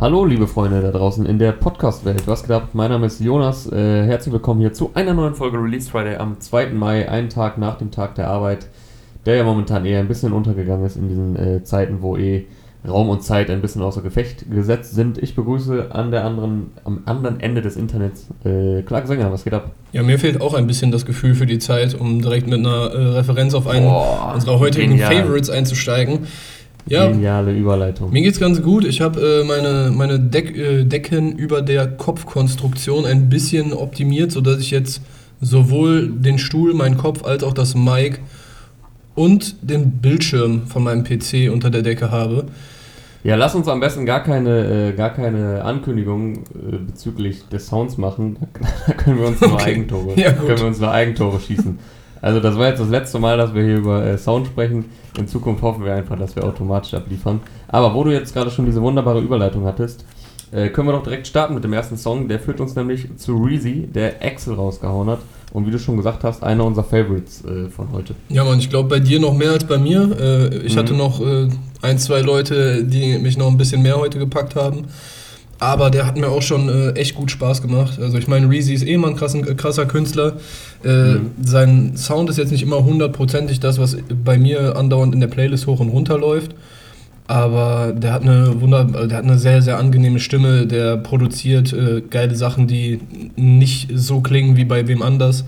Hallo, liebe Freunde da draußen in der Podcast-Welt. Was geht ab? Mein Name ist Jonas. Äh, herzlich willkommen hier zu einer neuen Folge Release Friday am 2. Mai, einen Tag nach dem Tag der Arbeit, der ja momentan eher ein bisschen untergegangen ist in diesen äh, Zeiten, wo eh Raum und Zeit ein bisschen außer Gefecht gesetzt sind. Ich begrüße an der anderen, am anderen Ende des Internets äh, Clark Sänger. Was geht ab? Ja, mir fehlt auch ein bisschen das Gefühl für die Zeit, um direkt mit einer äh, Referenz auf einen Boah, unserer heutigen genial. Favorites einzusteigen. Ja, Geniale Überleitung. Mir geht's ganz gut. Ich habe äh, meine, meine Deck, äh, Decken über der Kopfkonstruktion ein bisschen optimiert, sodass ich jetzt sowohl den Stuhl, meinen Kopf als auch das Mic und den Bildschirm von meinem PC unter der Decke habe. Ja, lass uns am besten gar keine, äh, gar keine Ankündigung äh, bezüglich des Sounds machen. Da, können wir uns nur okay. Eigentore, ja, können wir uns nur Eigentore schießen. Also das war jetzt das letzte Mal, dass wir hier über äh, Sound sprechen. In Zukunft hoffen wir einfach, dass wir automatisch abliefern. Aber wo du jetzt gerade schon diese wunderbare Überleitung hattest, äh, können wir doch direkt starten mit dem ersten Song. Der führt uns nämlich zu Reezy, der Axel rausgehauen hat. Und wie du schon gesagt hast, einer unserer Favorites äh, von heute. Ja, Mann, ich glaube bei dir noch mehr als bei mir. Äh, ich mhm. hatte noch äh, ein, zwei Leute, die mich noch ein bisschen mehr heute gepackt haben. Aber der hat mir auch schon äh, echt gut Spaß gemacht. Also ich meine, Reezy ist eh mal ein krassen, äh, krasser Künstler. Äh, mhm. Sein Sound ist jetzt nicht immer hundertprozentig das, was bei mir andauernd in der Playlist hoch und runter läuft. Aber der hat eine Wunder, der hat eine sehr, sehr angenehme Stimme. Der produziert äh, geile Sachen, die nicht so klingen wie bei wem anders.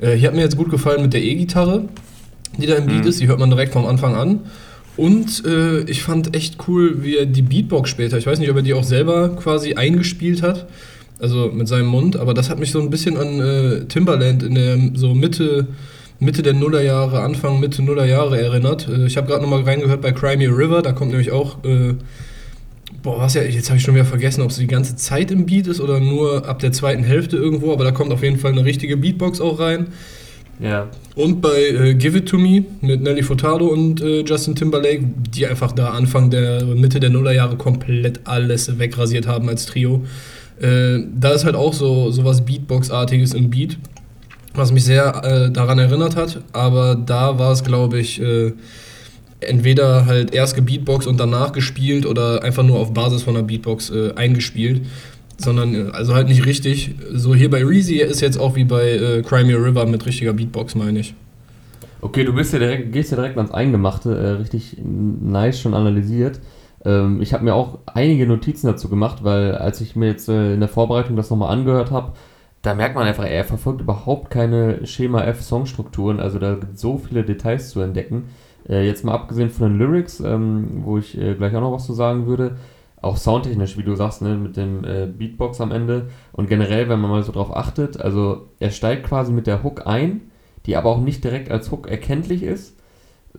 Äh, hier hat mir jetzt gut gefallen mit der E-Gitarre, die da im Beat mhm. ist. Die hört man direkt vom Anfang an. Und äh, ich fand echt cool, wie er die Beatbox später, ich weiß nicht, ob er die auch selber quasi eingespielt hat, also mit seinem Mund, aber das hat mich so ein bisschen an äh, Timbaland in der so Mitte, Mitte der Nullerjahre, Anfang, Mitte Nullerjahre erinnert. Äh, ich habe gerade nochmal reingehört bei Crimea River, da kommt nämlich auch, äh, boah, was ja, jetzt habe ich schon wieder vergessen, ob es die ganze Zeit im Beat ist oder nur ab der zweiten Hälfte irgendwo, aber da kommt auf jeden Fall eine richtige Beatbox auch rein. Ja. Und bei äh, Give It To Me mit Nelly Furtado und äh, Justin Timberlake, die einfach da Anfang der Mitte der Nullerjahre komplett alles wegrasiert haben als Trio. Äh, da ist halt auch so, was Beatbox-artiges im Beat, was mich sehr äh, daran erinnert hat. Aber da war es, glaube ich, äh, entweder halt erst gebeatboxt und danach gespielt oder einfach nur auf Basis von einer Beatbox äh, eingespielt sondern also halt nicht richtig. So hier bei Reezy ist jetzt auch wie bei äh, Crimea River mit richtiger Beatbox, meine ich. Okay, du bist ja direkt, gehst ja direkt ans Eingemachte, äh, richtig nice schon analysiert. Ähm, ich habe mir auch einige Notizen dazu gemacht, weil als ich mir jetzt äh, in der Vorbereitung das nochmal angehört habe, da merkt man einfach, er verfolgt überhaupt keine Schema F Songstrukturen, also da gibt es so viele Details zu entdecken. Äh, jetzt mal abgesehen von den Lyrics, ähm, wo ich äh, gleich auch noch was zu sagen würde, auch soundtechnisch, wie du sagst, ne, mit dem äh, Beatbox am Ende und generell, wenn man mal so drauf achtet, also er steigt quasi mit der Hook ein, die aber auch nicht direkt als Hook erkenntlich ist.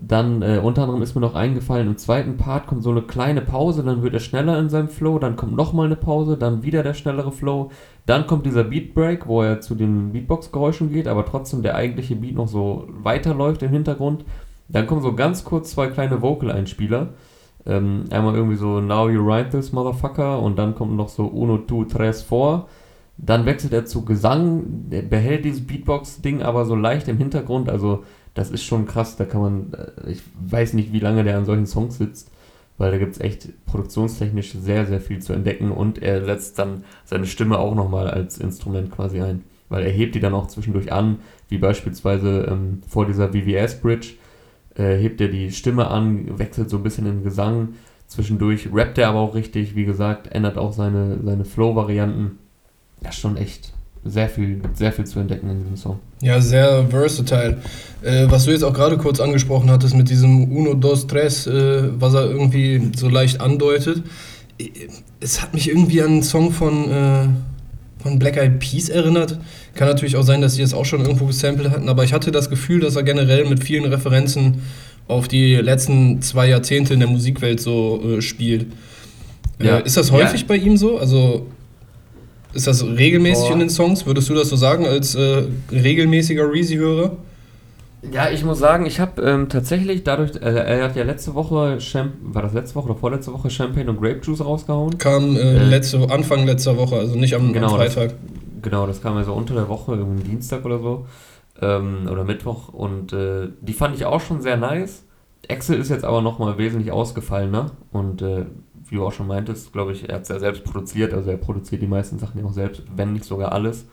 Dann äh, unter anderem ist mir noch eingefallen, im zweiten Part kommt so eine kleine Pause, dann wird er schneller in seinem Flow, dann kommt nochmal eine Pause, dann wieder der schnellere Flow, dann kommt dieser Beat Break, wo er zu den Beatbox-Geräuschen geht, aber trotzdem der eigentliche Beat noch so weiterläuft im Hintergrund. Dann kommen so ganz kurz zwei kleine Vocal-Einspieler ähm, einmal irgendwie so Now you write this, Motherfucker, und dann kommt noch so Uno, tu, tres, vor. Dann wechselt er zu Gesang, behält dieses Beatbox-Ding aber so leicht im Hintergrund, also das ist schon krass, da kann man, äh, ich weiß nicht, wie lange der an solchen Songs sitzt, weil da gibt es echt produktionstechnisch sehr, sehr viel zu entdecken. Und er setzt dann seine Stimme auch nochmal als Instrument quasi ein, weil er hebt die dann auch zwischendurch an, wie beispielsweise ähm, vor dieser VVS-Bridge, äh, hebt er die Stimme an, wechselt so ein bisschen in Gesang. Zwischendurch rappt er aber auch richtig, wie gesagt, ändert auch seine, seine Flow-Varianten. Ja, schon echt sehr viel, sehr viel zu entdecken in diesem Song. Ja, sehr versatile. Äh, was du jetzt auch gerade kurz angesprochen hattest mit diesem Uno, Dos, Tres, äh, was er irgendwie so leicht andeutet. Äh, es hat mich irgendwie an einen Song von, äh, von Black Eyed Peas erinnert. Kann natürlich auch sein, dass sie es auch schon irgendwo gesampelt hatten, aber ich hatte das Gefühl, dass er generell mit vielen Referenzen auf die letzten zwei Jahrzehnte in der Musikwelt so äh, spielt. Äh, ja. Äh, ist das häufig ja. bei ihm so? Also ist das regelmäßig Boah. in den Songs? Würdest du das so sagen als äh, regelmäßiger Reezy-Hörer? Ja, ich muss sagen, ich habe ähm, tatsächlich dadurch, äh, er hat ja letzte Woche, Champ war das letzte Woche oder vorletzte Woche Champagne und Grape Juice rausgehauen? Kam äh, äh, letzte, Anfang letzter Woche, also nicht am, genau, am Freitag. Das, genau, das kam ja so unter der Woche, irgendwie Dienstag oder so, ähm, oder Mittwoch und äh, die fand ich auch schon sehr nice. Excel ist jetzt aber nochmal wesentlich ausgefallener und äh, wie du auch schon meintest, glaube ich, er hat es ja selbst produziert, also er produziert die meisten Sachen ja auch selbst, wenn nicht sogar alles.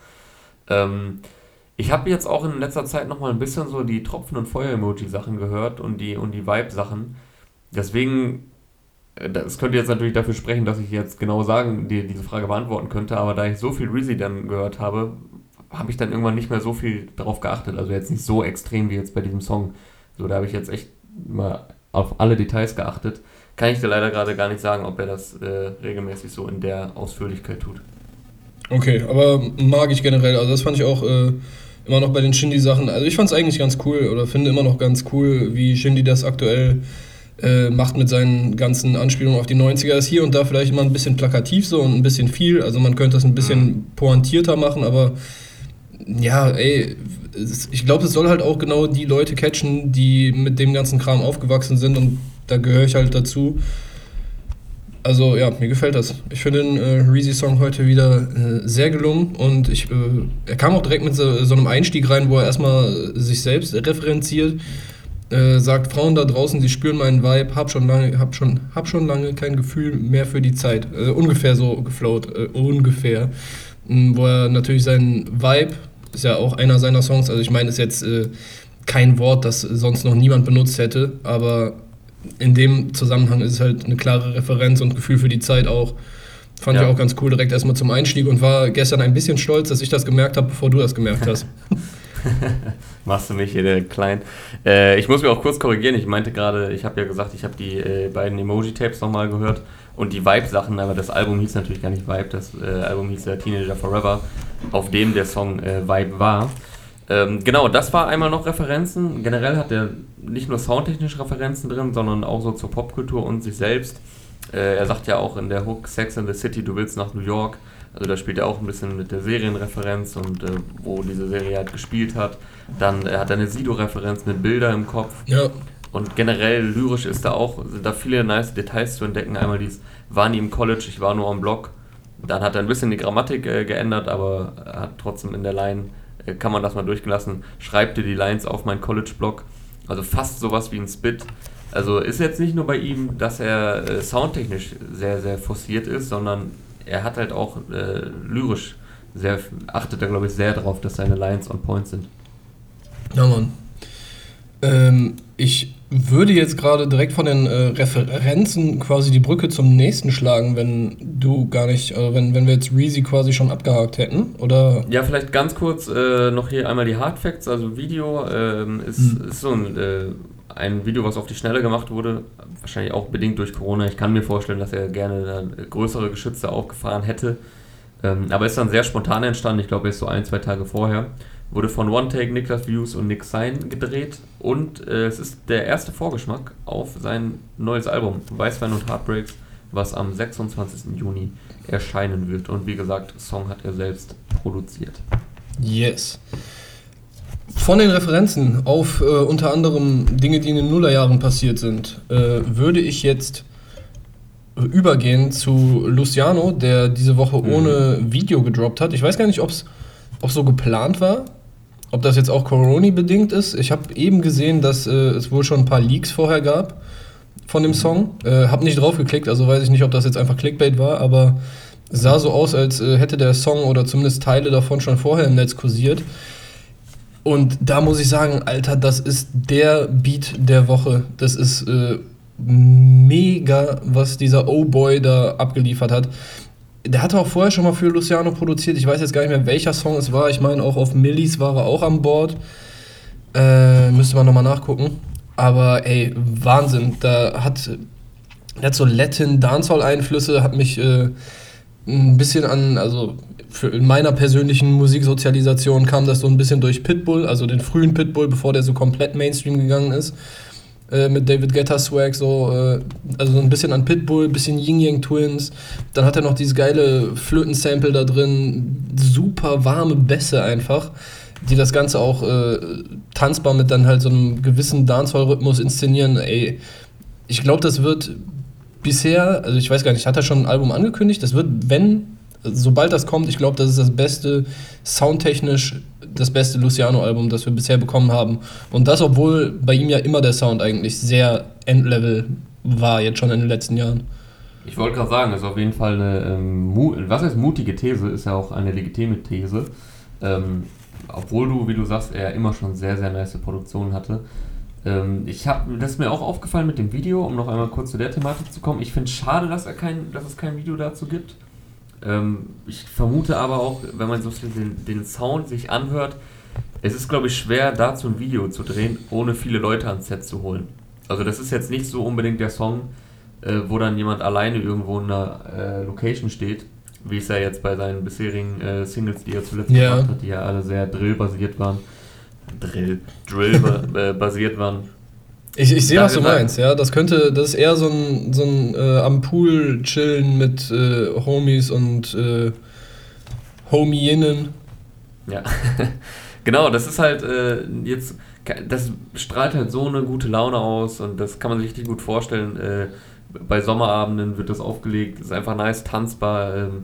Ähm, ich habe jetzt auch in letzter Zeit nochmal ein bisschen so die Tropfen- und Feuer-Emoji-Sachen gehört und die, und die Vibe-Sachen. Deswegen, äh, das könnte jetzt natürlich dafür sprechen, dass ich jetzt genau sagen, die, diese Frage beantworten könnte, aber da ich so viel Reezy dann gehört habe, habe ich dann irgendwann nicht mehr so viel darauf geachtet. Also jetzt nicht so extrem wie jetzt bei diesem Song. So, da habe ich jetzt echt mal auf alle Details geachtet. Kann ich dir leider gerade gar nicht sagen, ob er das äh, regelmäßig so in der Ausführlichkeit tut. Okay, aber mag ich generell. Also das fand ich auch äh, immer noch bei den Shindy-Sachen. Also ich fand es eigentlich ganz cool oder finde immer noch ganz cool, wie Shindy das aktuell äh, macht mit seinen ganzen Anspielungen auf die 90er. Ist hier und da vielleicht immer ein bisschen plakativ so und ein bisschen viel. Also man könnte das ein bisschen mhm. pointierter machen, aber ja, ey, ich glaube, es soll halt auch genau die Leute catchen, die mit dem ganzen Kram aufgewachsen sind und da gehöre ich halt dazu. Also ja, mir gefällt das. Ich finde den äh, Reezy-Song heute wieder äh, sehr gelungen und ich, äh, er kam auch direkt mit so, so, einem Einstieg rein, wo er erstmal sich selbst referenziert. Äh, sagt Frauen da draußen, sie spüren meinen Vibe, hab schon lange, hab schon, hab schon lange kein Gefühl mehr für die Zeit. Äh, ungefähr so geflowt, äh, ungefähr. wo er natürlich seinen Vibe ist ja auch einer seiner Songs. Also ich meine, ist jetzt äh, kein Wort, das sonst noch niemand benutzt hätte, aber in dem Zusammenhang ist es halt eine klare Referenz und Gefühl für die Zeit auch. Fand ja. ich auch ganz cool direkt erstmal zum Einstieg und war gestern ein bisschen stolz, dass ich das gemerkt habe, bevor du das gemerkt hast. Machst du mich hier der klein. Äh, ich muss mir auch kurz korrigieren. Ich meinte gerade, ich habe ja gesagt, ich habe die äh, beiden Emoji-Tapes nochmal gehört und die Vibe-Sachen, aber das Album hieß natürlich gar nicht Vibe, das äh, Album hieß ja Teenager Forever, auf dem der Song äh, Vibe war. Ähm, genau, das war einmal noch Referenzen. Generell hat er nicht nur soundtechnische Referenzen drin, sondern auch so zur Popkultur und sich selbst. Äh, er sagt ja auch in der Hook Sex in the City, du willst nach New York. Also da spielt er auch ein bisschen mit der Serienreferenz und äh, wo diese Serie halt gespielt hat. Dann äh, hat er eine Sido-Referenz mit Bilder im Kopf. Ja. Und generell lyrisch ist da auch, sind da viele nice Details zu entdecken. Einmal dies, war nie im College, ich war nur am Blog. Dann hat er ein bisschen die Grammatik äh, geändert, aber hat trotzdem in der Line, kann man das mal durchgelassen, schreibt dir die Lines auf meinen College-Blog. Also fast sowas wie ein Spit. Also ist jetzt nicht nur bei ihm, dass er äh, soundtechnisch sehr, sehr forciert ist, sondern er hat halt auch äh, lyrisch sehr, achtet er glaube ich sehr darauf, dass seine Lines on point sind. Ja, Mann. Ähm, ich würde jetzt gerade direkt von den äh, Referenzen quasi die Brücke zum nächsten schlagen, wenn du gar nicht, äh, wenn, wenn wir jetzt Reezy quasi schon abgehakt hätten, oder? Ja, vielleicht ganz kurz äh, noch hier einmal die Hard Facts, also Video ähm, ist, hm. ist so ein, äh, ein Video, was auf die Schnelle gemacht wurde, wahrscheinlich auch bedingt durch Corona. Ich kann mir vorstellen, dass er gerne größere Geschütze aufgefahren hätte, ähm, aber ist dann sehr spontan entstanden, ich glaube, er ist so ein, zwei Tage vorher. Wurde von One Take, Niklas Views und Nick Sein gedreht und äh, es ist der erste Vorgeschmack auf sein neues Album Weißwein und Heartbreaks, was am 26. Juni erscheinen wird. Und wie gesagt, Song hat er selbst produziert. Yes. Von den Referenzen auf äh, unter anderem Dinge, die in den Nullerjahren passiert sind, äh, würde ich jetzt übergehen zu Luciano, der diese Woche mhm. ohne Video gedroppt hat. Ich weiß gar nicht, ob es so geplant war. Ob das jetzt auch Corona-bedingt ist, ich habe eben gesehen, dass äh, es wohl schon ein paar Leaks vorher gab von dem Song. Äh, habe nicht drauf geklickt, also weiß ich nicht, ob das jetzt einfach Clickbait war, aber sah so aus, als äh, hätte der Song oder zumindest Teile davon schon vorher im Netz kursiert. Und da muss ich sagen, Alter, das ist der Beat der Woche. Das ist äh, mega, was dieser O-Boy da abgeliefert hat der hatte auch vorher schon mal für Luciano produziert. Ich weiß jetzt gar nicht mehr, welcher Song es war. Ich meine, auch auf Millis war er auch an Bord. Äh, müsste man nochmal nachgucken. Aber ey, Wahnsinn. Da hat, der hat so Latin-Dancehall-Einflüsse, hat mich äh, ein bisschen an, also in meiner persönlichen Musiksozialisation kam das so ein bisschen durch Pitbull, also den frühen Pitbull, bevor der so komplett Mainstream gegangen ist. Äh, mit David Guetta Swag, so, äh, also so ein bisschen an Pitbull, bisschen Ying Yang Twins. Dann hat er noch dieses geile Flöten-Sample da drin, super warme Bässe einfach, die das Ganze auch äh, tanzbar mit dann halt so einem gewissen Dancehall-Rhythmus inszenieren. Ey, ich glaube, das wird bisher, also ich weiß gar nicht, hat er schon ein Album angekündigt? Das wird, wenn sobald das kommt, ich glaube, das ist das beste, soundtechnisch das beste Luciano-Album, das wir bisher bekommen haben. Und das, obwohl bei ihm ja immer der Sound eigentlich sehr Endlevel war, jetzt schon in den letzten Jahren. Ich wollte gerade sagen, das ist auf jeden Fall eine, ähm, was heißt mutige These, ist ja auch eine legitime These. Ähm, obwohl du, wie du sagst, er immer schon sehr, sehr nice Produktionen hatte. Ähm, ich habe, das ist mir auch aufgefallen mit dem Video, um noch einmal kurz zu der Thematik zu kommen. Ich finde es schade, dass, er kein, dass es kein Video dazu gibt. Ähm, ich vermute aber auch, wenn man so den, den Sound sich anhört, es ist, glaube ich, schwer, dazu ein Video zu drehen, ohne viele Leute ans Set zu holen. Also das ist jetzt nicht so unbedingt der Song, äh, wo dann jemand alleine irgendwo in einer äh, Location steht, wie es ja jetzt bei seinen bisherigen äh, Singles, die er zuletzt ja. gemacht hat, die ja alle sehr Drill-basiert waren. Drill, Drill-basiert äh, waren. Ich, ich sehe, was du meinst, ja. Das könnte, das ist eher so ein, so ein äh, am Pool chillen mit äh, Homies und äh, Homieinnen. Ja, genau, das ist halt äh, jetzt, das strahlt halt so eine gute Laune aus und das kann man sich richtig gut vorstellen. Äh, bei Sommerabenden wird das aufgelegt, ist einfach nice, tanzbar, ähm,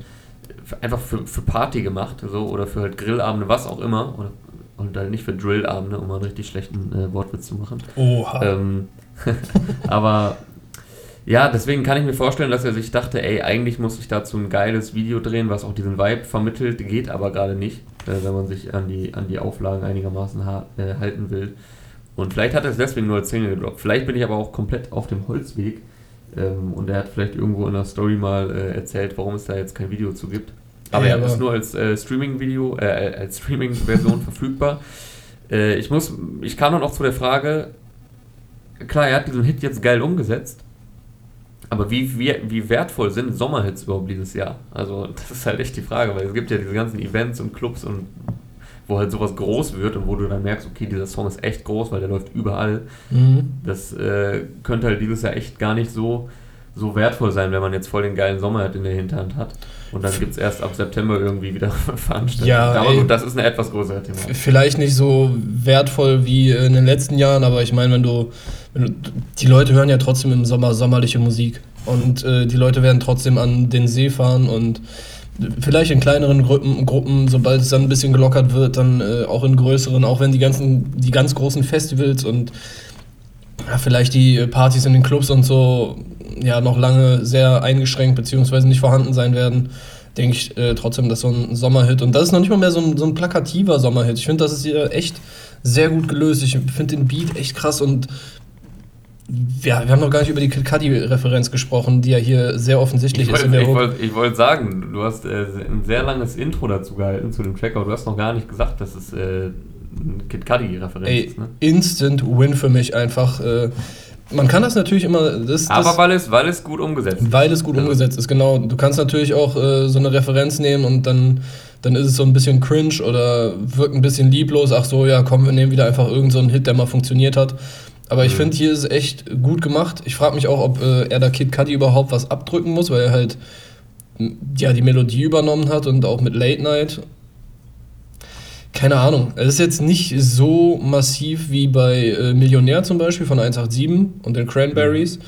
einfach für, für Party gemacht, so, oder für halt Grillabende, was auch immer, oder und halt nicht für Drillabende, um mal einen richtig schlechten äh, Wortwitz zu machen. Oha. Ähm, aber ja, deswegen kann ich mir vorstellen, dass er sich dachte, ey, eigentlich muss ich dazu ein geiles Video drehen, was auch diesen Vibe vermittelt, geht aber gerade nicht, äh, wenn man sich an die, an die Auflagen einigermaßen ha äh, halten will. Und vielleicht hat er es deswegen nur als Single gedroppt. Vielleicht bin ich aber auch komplett auf dem Holzweg. Ähm, und er hat vielleicht irgendwo in der Story mal äh, erzählt, warum es da jetzt kein Video zu gibt. Aber ja, er ist nur als äh, Streaming-Video, äh, als Streaming-Version verfügbar. Äh, ich muss, ich kam dann auch zu der Frage, klar, er hat diesen Hit jetzt geil umgesetzt, aber wie, wie, wie wertvoll sind Sommerhits überhaupt dieses Jahr? Also, das ist halt echt die Frage, weil es gibt ja diese ganzen Events und Clubs und wo halt sowas groß wird und wo du dann merkst, okay, dieser Song ist echt groß, weil der läuft überall. Mhm. Das äh, könnte halt dieses Jahr echt gar nicht so, so wertvoll sein, wenn man jetzt voll den geilen Sommerhit in der Hinterhand hat. Und dann gibt es erst ab September irgendwie wieder Veranstaltungen. Ja, aber ey, gut, das ist eine etwas größere Thema. Vielleicht nicht so wertvoll wie in den letzten Jahren, aber ich meine, wenn du, wenn du die Leute hören ja trotzdem im Sommer sommerliche Musik. Und äh, die Leute werden trotzdem an den See fahren und vielleicht in kleineren Gruppen, Gruppen sobald es dann ein bisschen gelockert wird, dann äh, auch in größeren, auch wenn die ganzen, die ganz großen Festivals und ja, vielleicht die Partys in den Clubs und so ja noch lange sehr eingeschränkt bzw. nicht vorhanden sein werden, denke ich äh, trotzdem, dass so ein Sommerhit und das ist noch nicht mal mehr so ein, so ein plakativer Sommerhit. Ich finde, das ist hier echt sehr gut gelöst. Ich finde den Beat echt krass und ja, wir haben noch gar nicht über die Kid Cudi-Referenz gesprochen, die ja hier sehr offensichtlich ich ist. Wollt, ich wollte wollt sagen, du hast äh, ein sehr langes Intro dazu gehalten zu dem Track, aber du hast noch gar nicht gesagt, dass es äh, Kid Cudi-Referenz ist. Ne? Instant Win für mich einfach. Äh, man kann das natürlich immer. Das, Aber das, weil, es, weil es gut umgesetzt ist. Weil es gut ja. umgesetzt ist, genau. Du kannst natürlich auch äh, so eine Referenz nehmen und dann, dann ist es so ein bisschen cringe oder wirkt ein bisschen lieblos. Ach so, ja, komm, wir nehmen wieder einfach irgendeinen so Hit, der mal funktioniert hat. Aber ich mhm. finde, hier ist es echt gut gemacht. Ich frage mich auch, ob äh, er da Kid Cudi überhaupt was abdrücken muss, weil er halt ja, die Melodie übernommen hat und auch mit Late Night keine Ahnung. Es ist jetzt nicht so massiv wie bei äh, Millionär zum Beispiel von 187 und den Cranberries,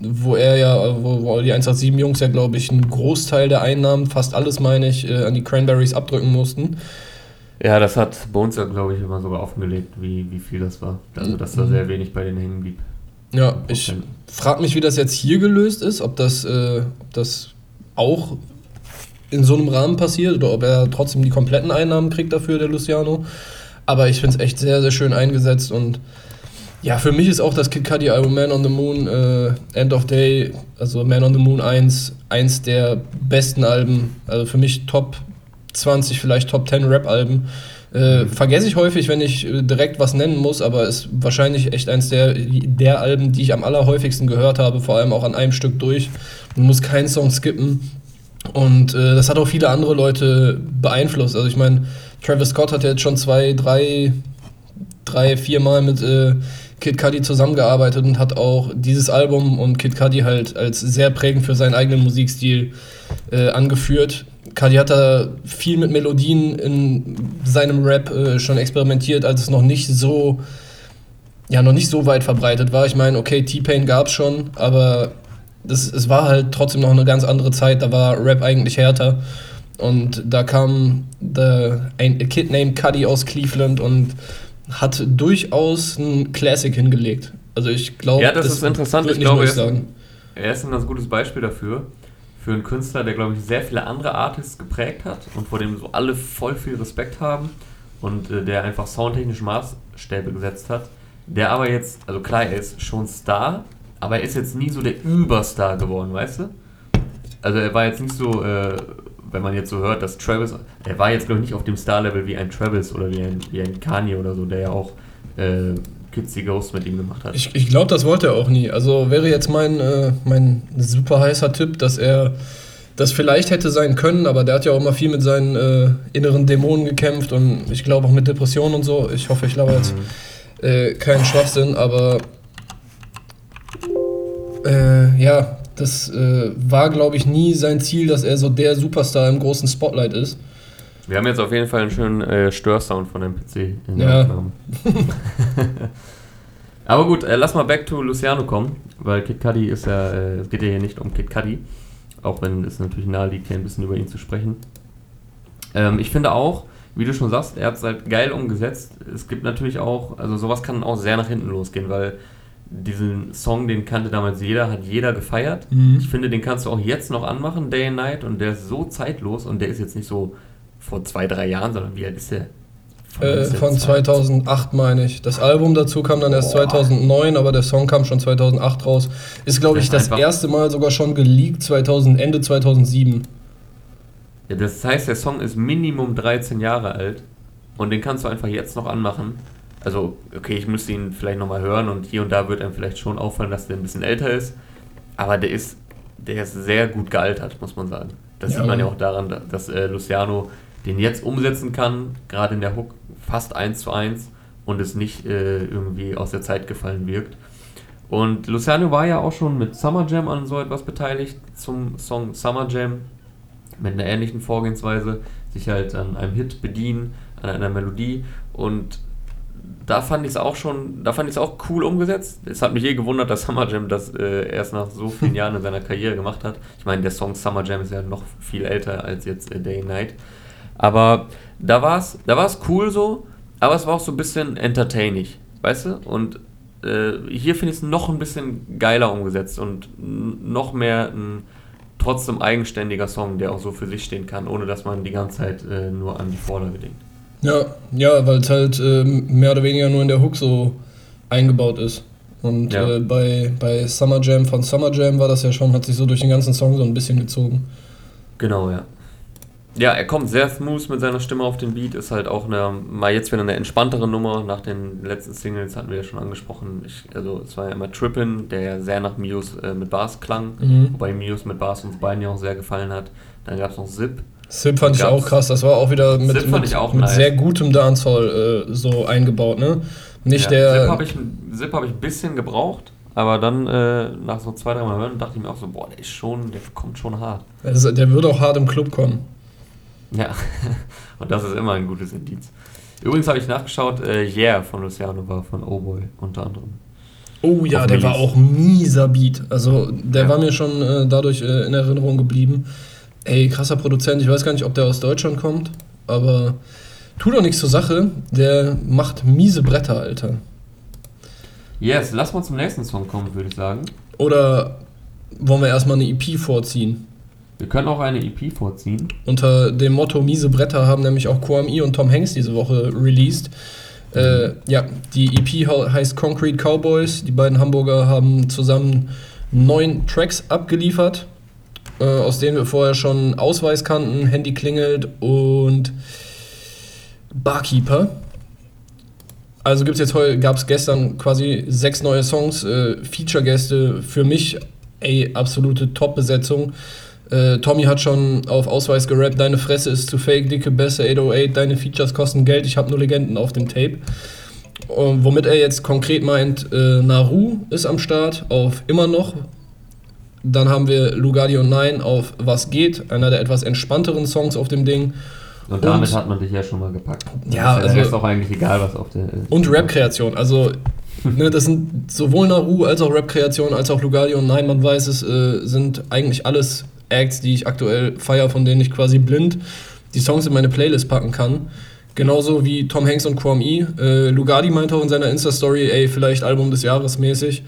wo er ja, wo, wo die 187-Jungs ja, glaube ich, einen Großteil der Einnahmen, fast alles meine ich, äh, an die Cranberries abdrücken mussten. Ja, das hat Bones ja, glaube ich, immer sogar offengelegt, wie, wie viel das war. Also, dass da mhm. sehr wenig bei denen hängen blieb. Ja, ich frage mich, wie das jetzt hier gelöst ist, ob das, äh, ob das auch in so einem Rahmen passiert oder ob er trotzdem die kompletten Einnahmen kriegt dafür, der Luciano. Aber ich finde es echt sehr, sehr schön eingesetzt und ja, für mich ist auch das Kid Cudi Album Man on the Moon, äh, End of Day, also Man on the Moon 1, eins der besten Alben, also für mich Top 20, vielleicht Top 10 Rap-Alben. Äh, vergesse ich häufig, wenn ich äh, direkt was nennen muss, aber ist wahrscheinlich echt eins der, der Alben, die ich am allerhäufigsten gehört habe, vor allem auch an einem Stück durch. Man muss keinen Song skippen. Und äh, das hat auch viele andere Leute beeinflusst. Also ich meine, Travis Scott hat ja jetzt schon zwei, drei, drei, vier Mal mit äh, Kid Cudi zusammengearbeitet und hat auch dieses Album und Kid Cudi halt als sehr prägend für seinen eigenen Musikstil äh, angeführt. Cudi hat da viel mit Melodien in seinem Rap äh, schon experimentiert, als es noch nicht so ja noch nicht so weit verbreitet war. Ich meine, okay, T-Pain gab es schon, aber das, es war halt trotzdem noch eine ganz andere Zeit, da war Rap eigentlich härter. Und da kam the, ein Kid named Cuddy aus Cleveland und hat durchaus ein Classic hingelegt. Also ich glaube, ja, das, das ist interessant. Ich glaube, er ist, er ist ein ganz gutes Beispiel dafür. Für einen Künstler, der, glaube ich, sehr viele andere Artists geprägt hat und vor dem so alle voll viel Respekt haben und äh, der einfach soundtechnische Maßstäbe gesetzt hat. Der aber jetzt, also klar, er ist schon Star, aber er ist jetzt nie so der Überstar geworden, weißt du? Also er war jetzt nicht so, äh, wenn man jetzt so hört, dass Travis, er war jetzt glaube ich nicht auf dem Star-Level wie ein Travis oder wie ein, wie ein Kanye oder so, der ja auch äh, Kids the Ghost mit ihm gemacht hat. Ich, ich glaube, das wollte er auch nie. Also wäre jetzt mein, äh, mein super heißer Tipp, dass er das vielleicht hätte sein können, aber der hat ja auch immer viel mit seinen äh, inneren Dämonen gekämpft und ich glaube auch mit Depressionen und so. Ich hoffe, ich laber jetzt mhm. äh, keinen Schwachsinn, aber äh, ja, das äh, war, glaube ich, nie sein Ziel, dass er so der Superstar im großen Spotlight ist. Wir haben jetzt auf jeden Fall einen schönen äh, Störsound von dem PC in der ja. Aufnahme. Aber gut, äh, lass mal back to Luciano kommen, weil Kid Cudi ist ja, äh, es geht ja hier nicht um Kid Cudi, auch wenn es natürlich nahe liegt, hier ein bisschen über ihn zu sprechen. Ähm, ich finde auch, wie du schon sagst, er hat es halt geil umgesetzt. Es gibt natürlich auch, also sowas kann auch sehr nach hinten losgehen, weil diesen Song, den kannte damals jeder, hat jeder gefeiert. Mhm. Ich finde, den kannst du auch jetzt noch anmachen, Day and Night, und der ist so zeitlos und der ist jetzt nicht so vor zwei, drei Jahren, sondern wie alt ist der? Von, äh, von 2008 meine ich. Das Album dazu kam dann erst Boah. 2009, aber der Song kam schon 2008 raus. Ist, glaube ich, das erste Mal sogar schon geleakt, 2000, Ende 2007. Ja, das heißt, der Song ist Minimum 13 Jahre alt und den kannst du einfach jetzt noch anmachen also okay, ich müsste ihn vielleicht nochmal hören und hier und da wird einem vielleicht schon auffallen, dass der ein bisschen älter ist, aber der ist, der ist sehr gut gealtert, muss man sagen. Das ja, sieht man ja auch daran, dass äh, Luciano den jetzt umsetzen kann, gerade in der Hook fast eins zu eins und es nicht äh, irgendwie aus der Zeit gefallen wirkt. Und Luciano war ja auch schon mit Summer Jam an so etwas beteiligt, zum Song Summer Jam, mit einer ähnlichen Vorgehensweise, sich halt an einem Hit bedienen, an einer Melodie und da fand ich es auch schon, da fand ich es auch cool umgesetzt. Es hat mich eh gewundert, dass Summer Jam das äh, erst nach so vielen Jahren in seiner Karriere gemacht hat. Ich meine, der Song Summer Jam ist ja noch viel älter als jetzt äh, Day and Night. Aber da war es da war's cool so, aber es war auch so ein bisschen entertaining, weißt du? Und äh, hier finde ich es noch ein bisschen geiler umgesetzt und noch mehr ein trotzdem eigenständiger Song, der auch so für sich stehen kann, ohne dass man die ganze Zeit äh, nur an die Vorlage denkt. Ja, ja, weil es halt äh, mehr oder weniger nur in der Hook so eingebaut ist. Und ja. äh, bei, bei Summer Jam von Summer Jam war das ja schon, hat sich so durch den ganzen Song so ein bisschen gezogen. Genau, ja. Ja, er kommt sehr smooth mit seiner Stimme auf den Beat, ist halt auch eine, mal jetzt wieder eine entspanntere Nummer. Nach den letzten Singles hatten wir ja schon angesprochen. Ich, also es war ja immer Trippin, der ja sehr nach Muse äh, mit Bass klang, mhm. wobei Muse mit Bass uns beiden ja auch sehr gefallen hat. Dann gab es noch Zip, Sip fand ich auch krass, das war auch wieder mit, mit, mit nice. sehr gutem Dancehall äh, so eingebaut, ne? Nicht ja, der. Zip habe ich, hab ich ein bisschen gebraucht, aber dann äh, nach so zwei, drei Mal hören dachte ich mir auch so, boah, der ist schon, der kommt schon hart. Also, der würde auch hart im Club kommen. Ja, und das ist immer ein gutes Indiz. Übrigens habe ich nachgeschaut, äh, Yeah von Luciano war von Oh Boy unter anderem. Oh ja, der war auch mieser Beat. Also der ja. war mir schon äh, dadurch äh, in Erinnerung geblieben. Ey, krasser Produzent, ich weiß gar nicht, ob der aus Deutschland kommt, aber tut doch nichts zur Sache. Der macht miese Bretter, Alter. Yes, lass mal zum nächsten Song kommen, würde ich sagen. Oder wollen wir erstmal eine EP vorziehen? Wir können auch eine EP vorziehen. Unter dem Motto Miese Bretter haben nämlich auch QMI und Tom Hanks diese Woche released. Mhm. Äh, ja, die EP heißt Concrete Cowboys. Die beiden Hamburger haben zusammen neun Tracks abgeliefert äh, aus denen wir vorher schon Ausweis kannten, Handy klingelt und Barkeeper. Also gibt's jetzt heute, gab es gestern quasi sechs neue Songs, äh, Feature-Gäste für mich, ey, absolute Top-Besetzung. Äh, Tommy hat schon auf Ausweis gerappt, deine Fresse ist zu fake, dicke Bässe 808, deine Features kosten Geld, ich habe nur Legenden auf dem Tape. Und womit er jetzt konkret meint, äh, Naru ist am Start auf immer noch, dann haben wir Lugardi und Nein auf Was geht, einer der etwas entspannteren Songs auf dem Ding. Und damit und, hat man dich ja schon mal gepackt. Ja, also, ist auch eigentlich egal, was auf der. Und Rap-Kreation. Also, ne, das sind sowohl Naru als auch Rap-Kreation, als auch Lugardi und Nein, man weiß es, äh, sind eigentlich alles Acts, die ich aktuell feiere, von denen ich quasi blind die Songs in meine Playlist packen kann. Genauso wie Tom Hanks und Quam E. Äh, Lugardi meinte auch in seiner Insta-Story, ey, vielleicht Album des Jahres mäßig.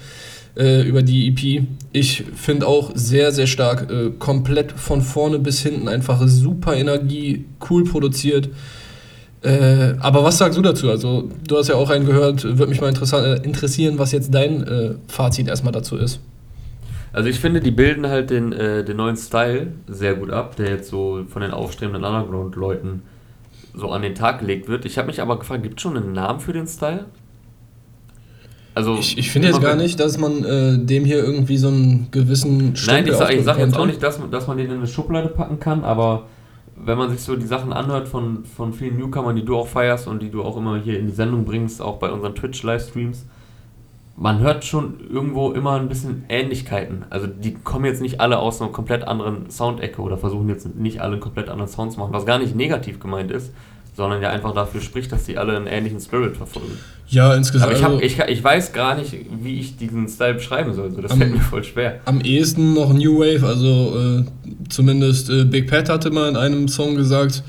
Äh, über die EP. Ich finde auch sehr, sehr stark, äh, komplett von vorne bis hinten einfach super Energie, cool produziert. Äh, aber was sagst du dazu? Also, du hast ja auch einen gehört, würde mich mal äh, interessieren, was jetzt dein äh, Fazit erstmal dazu ist. Also ich finde, die bilden halt den, äh, den neuen Style sehr gut ab, der jetzt so von den aufstrebenden Underground-Leuten so an den Tag gelegt wird. Ich habe mich aber gefragt, gibt es schon einen Namen für den Style? Also, ich, ich finde jetzt gar nicht, dass man äh, dem hier irgendwie so einen gewissen Stempel Nein, ich, ich sage jetzt auch nicht, dass, dass man den in eine Schublade packen kann, aber wenn man sich so die Sachen anhört von, von vielen Newcomern, die du auch feierst und die du auch immer hier in die Sendung bringst, auch bei unseren Twitch-Livestreams, man hört schon irgendwo immer ein bisschen Ähnlichkeiten. Also die kommen jetzt nicht alle aus einer komplett anderen Soundecke oder versuchen jetzt nicht alle einen komplett anderen Sound zu machen, was gar nicht negativ gemeint ist, sondern ja einfach dafür spricht, dass die alle einen ähnlichen Spirit verfolgen. Ja, insgesamt. Aber ich, hab, also ich, ich weiß gar nicht, wie ich diesen Style beschreiben soll. Also das am, fällt mir voll schwer. Am ehesten noch New Wave, also äh, zumindest äh, Big Pat hatte mal in einem Song gesagt,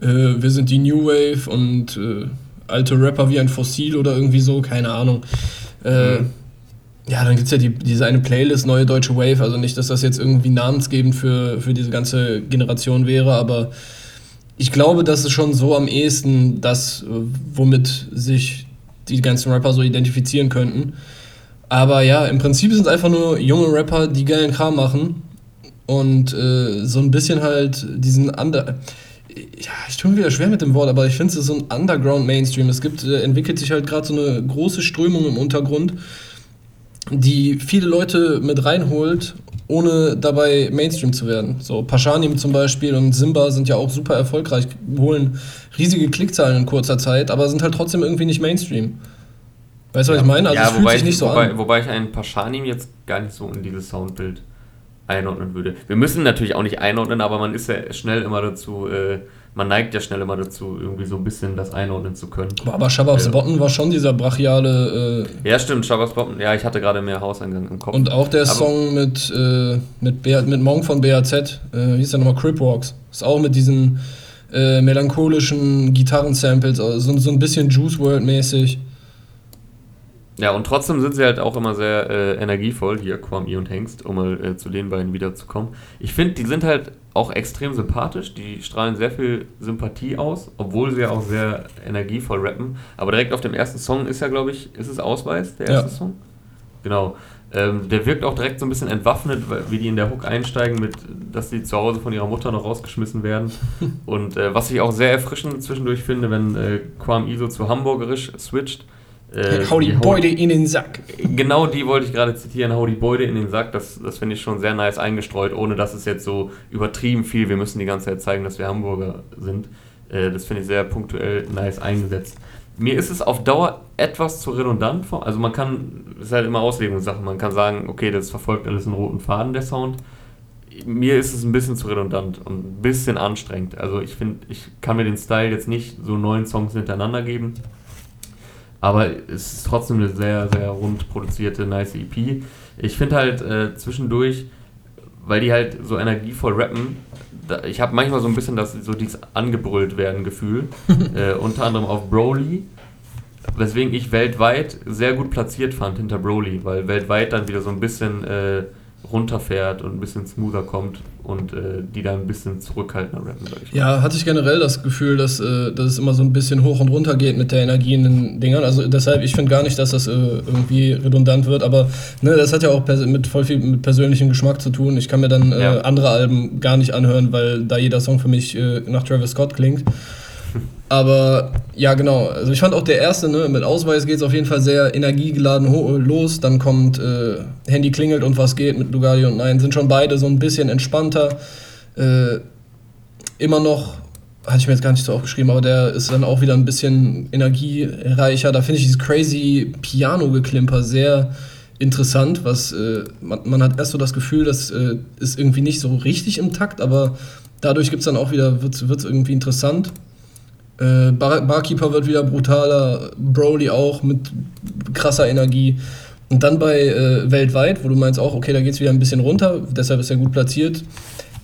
äh, wir sind die New Wave und äh, alte Rapper wie ein Fossil oder irgendwie so, keine Ahnung. Äh, mhm. Ja, dann gibt es ja die, diese eine Playlist, Neue Deutsche Wave. Also nicht, dass das jetzt irgendwie namensgebend für, für diese ganze Generation wäre, aber ich glaube, das ist schon so am ehesten das, womit sich die ganzen Rapper so identifizieren könnten. Aber ja, im Prinzip sind es einfach nur junge Rapper, die geilen Kram machen und äh, so ein bisschen halt diesen Under ja, ich tue mir wieder schwer mit dem Wort, aber ich finde es so ein Underground-Mainstream. Es gibt, äh, entwickelt sich halt gerade so eine große Strömung im Untergrund, die viele Leute mit reinholt, ohne dabei Mainstream zu werden. So Paschanim zum Beispiel und Simba sind ja auch super erfolgreich, holen riesige Klickzahlen in kurzer Zeit, aber sind halt trotzdem irgendwie nicht Mainstream. Weißt du, ja, was ich meine? Also ja, es fühlt sich nicht so wobei, an. Wobei ich einen Paschanim jetzt gar nicht so in dieses Soundbild einordnen würde. Wir müssen natürlich auch nicht einordnen, aber man ist ja schnell immer dazu, äh, man neigt ja schnell immer dazu, irgendwie so ein bisschen das einordnen zu können. Aber Shababs äh, Botten war schon dieser brachiale. Äh ja, stimmt, Shababs Botten, ja, ich hatte gerade mehr Hauseingang im Kopf. Und auch der aber Song mit, äh, mit, B mit Monk von BAZ, äh, hieß der nochmal, Crip Walks. Ist auch mit diesen äh, melancholischen Gitarrensamples, also so, so ein bisschen Juice World mäßig. Ja, und trotzdem sind sie halt auch immer sehr äh, energievoll, hier Kwame und Hengst, um mal äh, zu den beiden wiederzukommen. Ich finde, die sind halt auch extrem sympathisch, die strahlen sehr viel Sympathie aus, obwohl sie ja auch sehr energievoll rappen. Aber direkt auf dem ersten Song ist ja, glaube ich, ist es Ausweis, der erste ja. Song? Genau. Ähm, der wirkt auch direkt so ein bisschen entwaffnet, wie die in der Hook einsteigen, mit, dass sie zu Hause von ihrer Mutter noch rausgeschmissen werden. und äh, was ich auch sehr erfrischend zwischendurch finde, wenn äh, Kwame Iso zu Hamburgerisch switcht äh, hau die, die Beute in den Sack. Genau die wollte ich gerade zitieren, hau die Beute in den Sack. Das, das finde ich schon sehr nice eingestreut, ohne dass es jetzt so übertrieben viel, wir müssen die ganze Zeit zeigen, dass wir Hamburger sind. Äh, das finde ich sehr punktuell nice eingesetzt. Mir ist es auf Dauer etwas zu redundant. Also man kann, es ist halt immer Auslegungssache, man kann sagen, okay, das verfolgt alles einen roten Faden, der Sound. Mir ist es ein bisschen zu redundant und ein bisschen anstrengend. Also ich finde, ich kann mir den Style jetzt nicht so neun Songs hintereinander geben. Aber es ist trotzdem eine sehr, sehr rund produzierte, nice EP. Ich finde halt äh, zwischendurch, weil die halt so energievoll rappen, da, ich habe manchmal so ein bisschen das, so dieses angebrüllt werden Gefühl. äh, unter anderem auf Broly. Weswegen ich weltweit sehr gut platziert fand hinter Broly, weil weltweit dann wieder so ein bisschen äh, runterfährt und ein bisschen smoother kommt und äh, die da ein bisschen zurückhaltender rappen, sag ich mal. Ja, hatte ich generell das Gefühl, dass, äh, dass es immer so ein bisschen hoch und runter geht mit der Energie in den Dingern. Also deshalb, ich finde gar nicht, dass das äh, irgendwie redundant wird, aber ne, das hat ja auch mit voll viel mit persönlichem Geschmack zu tun. Ich kann mir dann äh, ja. andere Alben gar nicht anhören, weil da jeder Song für mich äh, nach Travis Scott klingt. Aber ja, genau. Also ich fand auch der erste, ne, mit Ausweis geht es auf jeden Fall sehr energiegeladen los. Dann kommt äh, Handy klingelt und was geht mit Lugardi und Nein. Sind schon beide so ein bisschen entspannter. Äh, immer noch, hatte ich mir jetzt gar nicht so aufgeschrieben, aber der ist dann auch wieder ein bisschen energiereicher. Da finde ich dieses crazy Piano-Geklimper sehr interessant, was äh, man, man, hat erst so das Gefühl, das äh, ist irgendwie nicht so richtig im Takt, aber dadurch gibt es dann auch wieder, wird es irgendwie interessant. Äh, Bar Barkeeper wird wieder brutaler, Broly auch mit krasser Energie. Und dann bei äh, weltweit, wo du meinst auch, okay, da geht es wieder ein bisschen runter, deshalb ist er gut platziert.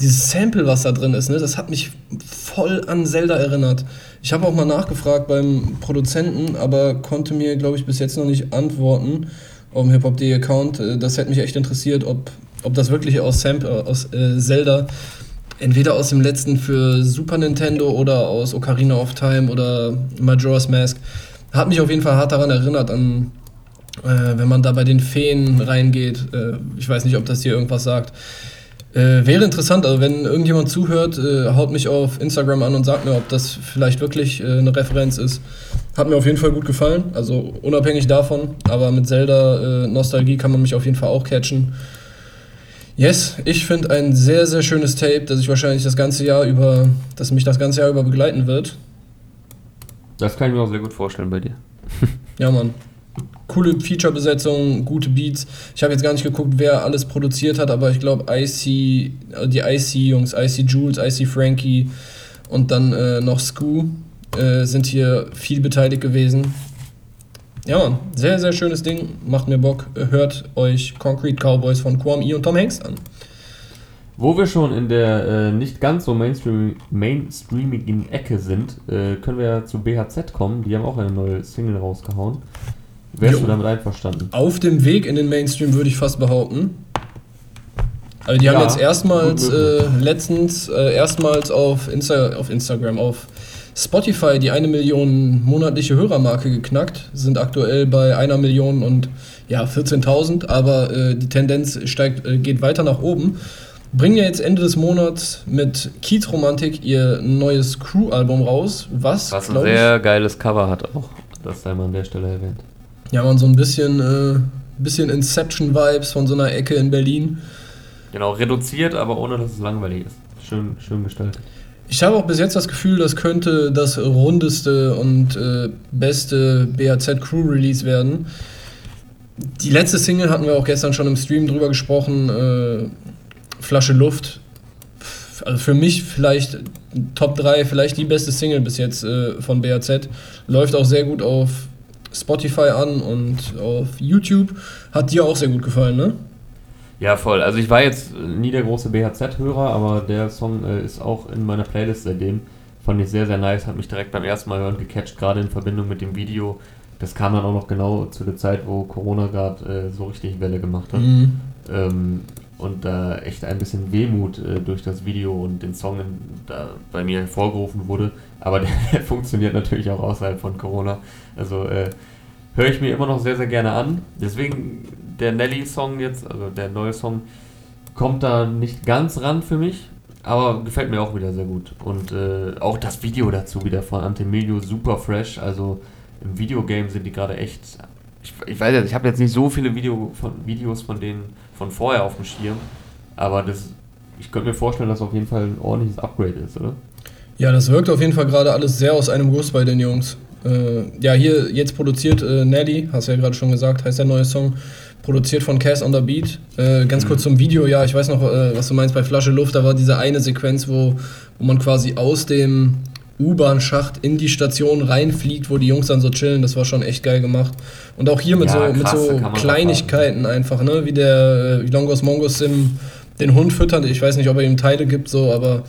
Dieses Sample, was da drin ist, ne, das hat mich voll an Zelda erinnert. Ich habe auch mal nachgefragt beim Produzenten, aber konnte mir, glaube ich, bis jetzt noch nicht antworten. auf dem Hip-Hop.de Account. Äh, das hätte mich echt interessiert, ob, ob das wirklich aus, Samp äh, aus äh, Zelda, entweder aus dem letzten für Super Nintendo oder aus Ocarina of Time oder Majora's Mask. Hat mich auf jeden Fall hart daran erinnert, an, äh, wenn man da bei den Feen reingeht. Äh, ich weiß nicht, ob das hier irgendwas sagt. Äh, wäre interessant, also wenn irgendjemand zuhört, äh, haut mich auf Instagram an und sagt mir, ob das vielleicht wirklich äh, eine Referenz ist. Hat mir auf jeden Fall gut gefallen, also unabhängig davon, aber mit Zelda äh, kann man mich auf jeden Fall auch catchen. Yes, ich finde ein sehr, sehr schönes Tape, das ich wahrscheinlich das ganze Jahr über, das mich das ganze Jahr über begleiten wird. Das kann ich mir auch sehr gut vorstellen bei dir. ja, Mann coole Feature-Besetzung, gute Beats. Ich habe jetzt gar nicht geguckt, wer alles produziert hat, aber ich glaube, IC, die IC-Jungs, IC Jules, IC Frankie und dann äh, noch Scoo äh, sind hier viel beteiligt gewesen. Ja, Mann, sehr, sehr schönes Ding. Macht mir Bock. Hört euch Concrete Cowboys von Kwame E und Tom Hanks an. Wo wir schon in der äh, nicht ganz so mainstream mainstreamigen Ecke sind, äh, können wir ja zu BHZ kommen. Die haben auch eine neue Single rausgehauen. Wärst jo. du damit einverstanden? Auf dem Weg in den Mainstream würde ich fast behaupten. Also die ja, haben jetzt erstmals äh, letztens äh, erstmals auf, Insta auf Instagram, auf Spotify die eine Million monatliche Hörermarke geknackt, sind aktuell bei einer Million und ja 14.000, aber äh, die Tendenz steigt, äh, geht weiter nach oben. Bringen ja jetzt Ende des Monats mit Keith Romantik ihr neues Crew-Album raus, was, was ein sehr geiles Cover hat auch. Das sei mal an der Stelle erwähnt. Ja, man, so ein bisschen, äh, bisschen Inception-Vibes von so einer Ecke in Berlin. Genau, reduziert, aber ohne dass es langweilig ist. Schön, schön gestaltet. Ich habe auch bis jetzt das Gefühl, das könnte das rundeste und äh, beste BAZ Crew Release werden. Die letzte Single hatten wir auch gestern schon im Stream drüber gesprochen. Äh, Flasche Luft. Also für mich vielleicht Top 3, vielleicht die beste Single bis jetzt äh, von BAZ. Läuft auch sehr gut auf Spotify an und auf YouTube. Hat dir auch sehr gut gefallen, ne? Ja, voll. Also ich war jetzt nie der große BHZ-Hörer, aber der Song äh, ist auch in meiner Playlist seitdem. Fand ich sehr, sehr nice, hat mich direkt beim ersten Mal hören gecatcht, gerade in Verbindung mit dem Video. Das kam dann auch noch genau zu der Zeit, wo Corona gerade äh, so richtig Welle gemacht hat. Mhm. Ähm, und da äh, echt ein bisschen Wehmut äh, durch das Video und den Song da bei mir hervorgerufen wurde. Aber der, funktioniert natürlich auch außerhalb von Corona. Also äh, höre ich mir immer noch sehr, sehr gerne an. Deswegen der Nelly-Song jetzt, also der neue Song, kommt da nicht ganz ran für mich, aber gefällt mir auch wieder sehr gut. Und äh, auch das Video dazu wieder von Antemilio super fresh. Also im Videogame sind die gerade echt. Ich, ich weiß jetzt, ich habe jetzt nicht so viele Video von, Videos von denen von vorher auf dem Schirm, aber das, ich könnte mir vorstellen, dass auf jeden Fall ein ordentliches Upgrade ist, oder? Ja, das wirkt auf jeden Fall gerade alles sehr aus einem Guss bei den Jungs. Äh, ja, hier jetzt produziert äh, Nelly, hast du ja gerade schon gesagt, heißt der neue Song. Produziert von Cass on the Beat. Äh, ganz mhm. kurz zum Video, ja, ich weiß noch, äh, was du meinst bei Flasche Luft, da war diese eine Sequenz, wo, wo man quasi aus dem U-Bahn-Schacht in die Station reinfliegt, wo die Jungs dann so chillen. Das war schon echt geil gemacht. Und auch hier mit ja, so, krass, mit so Kleinigkeiten einfach, ne? Wie der wie Longos Mongos im, den Hund füttert. Ich weiß nicht, ob er ihm Teile gibt, so, aber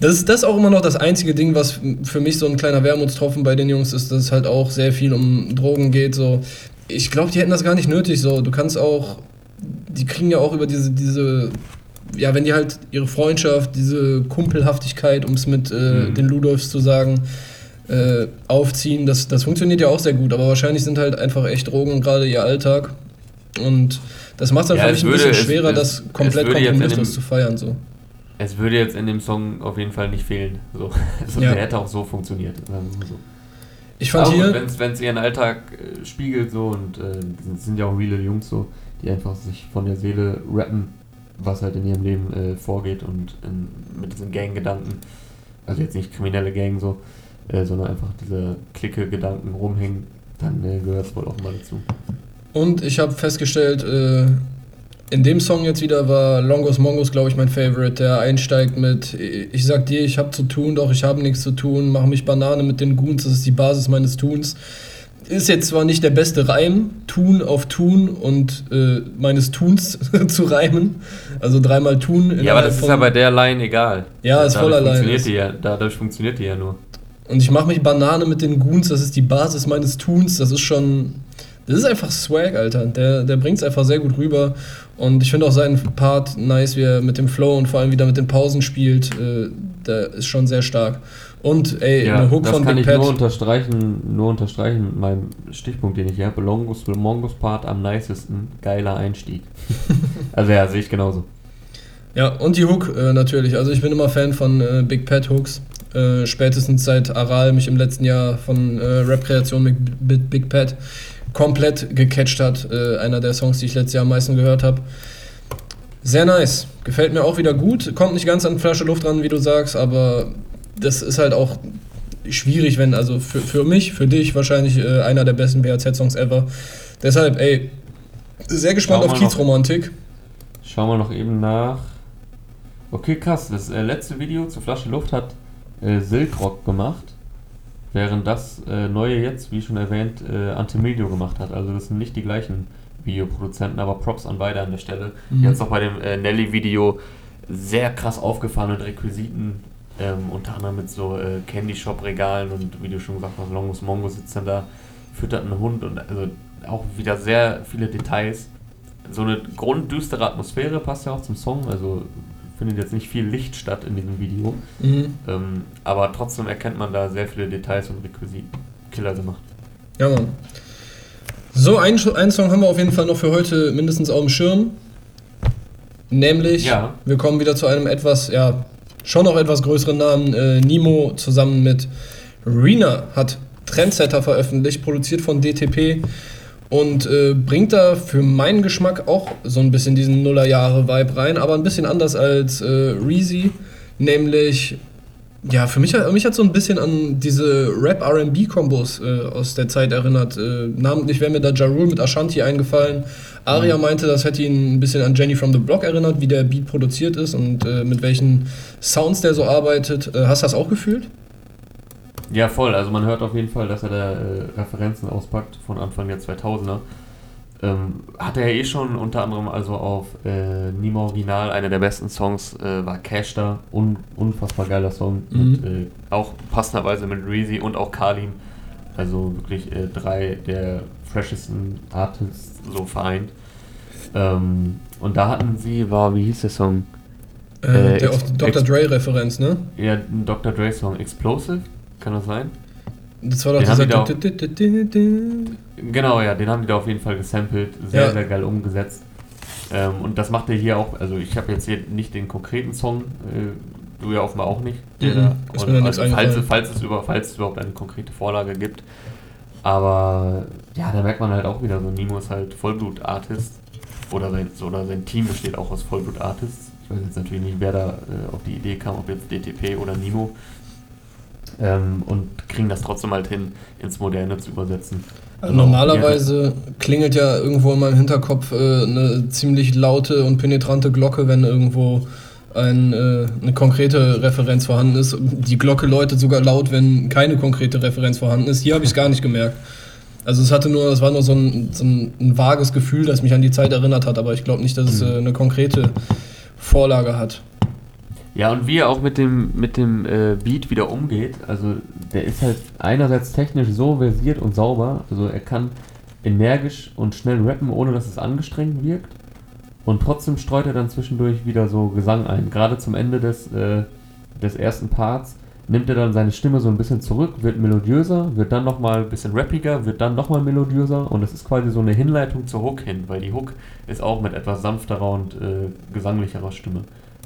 das ist das auch immer noch das einzige Ding, was für mich so ein kleiner Wermutstropfen bei den Jungs ist, dass es halt auch sehr viel um Drogen geht. So. Ich glaube, die hätten das gar nicht nötig. So. Du kannst auch, die kriegen ja auch über diese, diese, ja, wenn die halt ihre Freundschaft, diese Kumpelhaftigkeit, um es mit äh, mhm. den Ludolfs zu sagen, äh, aufziehen, das, das funktioniert ja auch sehr gut. Aber wahrscheinlich sind halt einfach echt Drogen gerade ihr Alltag. Und das macht es dann ja, vielleicht ein bisschen schwerer, es, das komplett kompromisslos zu feiern. So es würde jetzt in dem Song auf jeden Fall nicht fehlen. So. Also ja. Der hätte auch so funktioniert. So. Ich fand Aber hier. Wenn es ihren Alltag äh, spiegelt so und äh, sind ja auch reale Jungs so, die einfach sich von der Seele rappen, was halt in ihrem Leben äh, vorgeht und in, mit diesen Gang-Gedanken, also jetzt nicht kriminelle Gang so, äh, sondern einfach diese Clique-Gedanken rumhängen, dann äh, gehört es wohl auch mal dazu. Und ich habe festgestellt, äh, in dem Song jetzt wieder war Longos Mongos, glaube ich, mein Favorite. Der einsteigt mit Ich sag dir, ich habe zu tun, doch ich habe nichts zu tun, mache mich Banane mit den Goons, das ist die Basis meines Tuns. Ist jetzt zwar nicht der beste Reim, Tun auf Tun und äh, meines Tuns zu reimen. Also dreimal Tun. Ja, aber das ist ja bei der Line egal. Ja, ist voller Line. Funktioniert die ja, dadurch funktioniert die ja nur. Und ich mache mich Banane mit den Goons, das ist die Basis meines Tuns. Das ist schon Das ist einfach Swag, Alter. Der, der bringt es einfach sehr gut rüber. Und ich finde auch seinen Part nice, wie er mit dem Flow und vor allem wieder mit den Pausen spielt. Äh, der ist schon sehr stark. Und ey, Ja, eine Hook das von kann Big ich nur Pat. unterstreichen, nur unterstreichen mit meinem Stichpunkt, den ich hier habe. Longus Mongus Part am nicesten, geiler Einstieg. also ja, sehe ich genauso. Ja, und die Hook äh, natürlich. Also ich bin immer Fan von äh, Big Pat Hooks. Äh, spätestens seit Aral mich im letzten Jahr von äh, Rap-Kreation mit, mit Big Pat komplett gecatcht hat. Äh, einer der Songs, die ich letztes Jahr am meisten gehört habe. Sehr nice. Gefällt mir auch wieder gut. Kommt nicht ganz an Flasche Luft ran, wie du sagst, aber das ist halt auch schwierig, wenn, also für, für mich, für dich wahrscheinlich äh, einer der besten BHZ-Songs ever. Deshalb, ey, sehr gespannt auf. Kiezromantik. Schauen wir noch eben nach. Okay, krass. Das äh, letzte Video zur Flasche Luft hat äh, Silkrock gemacht. Während das äh, neue jetzt, wie schon erwähnt, äh, Antimedio gemacht hat. Also das sind nicht die gleichen Videoproduzenten, aber Props an beide an der Stelle. Mhm. Jetzt auch bei dem äh, Nelly-Video sehr krass aufgefahren mit Requisiten. Ähm, unter anderem mit so äh, Candy Shop Regalen und wie du schon gesagt hast, Longus Mongo sitzt dann da, füttert einen Hund und also auch wieder sehr viele Details. So eine grunddüstere Atmosphäre passt ja auch zum Song, also findet jetzt nicht viel Licht statt in diesem Video. Mhm. Ähm, aber trotzdem erkennt man da sehr viele Details und Requisiten. Killer gemacht. Ja, Mann. So, ein, ein Song haben wir auf jeden Fall noch für heute mindestens auf dem Schirm. Nämlich, Ja. wir kommen wieder zu einem etwas, ja, schon noch etwas größeren Namen. Äh, Nemo zusammen mit Rena hat Trendsetter veröffentlicht, produziert von DTP und äh, bringt da für meinen Geschmack auch so ein bisschen diesen Nullerjahre-Vibe rein, aber ein bisschen anders als äh, Reezy, nämlich ja, für mich, hat- mich hat so ein bisschen an diese Rap-RB-Kombos äh, aus der Zeit erinnert. Äh, namentlich wäre mir da Ja Rule mit Ashanti eingefallen. Aria meinte, das hätte ihn ein bisschen an Jenny from the Block erinnert, wie der Beat produziert ist und äh, mit welchen Sounds der so arbeitet. Äh, hast du das auch gefühlt? Ja, voll. Also man hört auf jeden Fall, dass er da äh, Referenzen auspackt von Anfang der 2000er. Ähm, hat er eh schon unter anderem also auf äh, Nemo Original, einer der besten Songs, äh, war Cash da. Un unfassbar geiler Song. Mhm. Mit, äh, auch passenderweise mit Reezy und auch Kalim. Also wirklich äh, drei der freshesten Artists so vereint. Ähm, und da hatten sie, war, wie hieß der Song? Äh, Äh, der auf Dr. Dre-Referenz, ne? Ja, ein Dr. Dre Song, Explosive? Kann das sein? Das war doch Den dieser. die da Genau, ja, den haben die da auf jeden Fall gesampelt. Sehr, Ja. sehr geil umgesetzt. Ähm, und das macht er hier auch, also ich habe jetzt hier nicht den konkreten Song, äh, du ja offenbar auch nicht. Der Mhm, da, ist mir noch nichts also falls, es- falls, es über, falls es überhaupt eine konkrete Vorlage gibt. Aber ja, da merkt man halt auch wieder, so Nemo ist halt Vollblut-Artist. Oder sein, oder sein Team besteht auch aus Vollblut-Artists. Ich weiß jetzt natürlich nicht, wer da äh, auf die Idee kam, ob jetzt DTP oder Nemo. Ähm, und kriegen das trotzdem halt hin, ins Moderne zu übersetzen. Also Normalerweise klingelt ja irgendwo in meinem Hinterkopf äh, eine ziemlich laute und penetrante Glocke, wenn irgendwo ein, äh, eine konkrete Referenz vorhanden ist. Die Glocke läutet sogar laut, wenn keine konkrete Referenz vorhanden ist. Hier habe ich es gar nicht gemerkt. Also es hatte nur, es war nur so ein, so ein, ein vages Gefühl, das mich an die Zeit erinnert hat, aber ich glaube nicht, dass es Mhm. äh, eine konkrete Vorlage hat. Ja, und wie er auch mit dem, mit dem äh, Beat wieder umgeht, also der ist halt einerseits technisch so versiert und sauber, also er kann energisch und schnell rappen, ohne dass es angestrengt wirkt. Und trotzdem streut er dann zwischendurch wieder so Gesang ein. Gerade zum Ende des, äh, des ersten Parts nimmt er dann seine Stimme so ein bisschen zurück, wird melodiöser, wird dann nochmal ein bisschen rappiger, wird dann nochmal melodiöser und es ist quasi so eine Hinleitung zur Hook hin, weil die Hook ist auch mit etwas sanfterer und äh, gesanglicherer Stimme.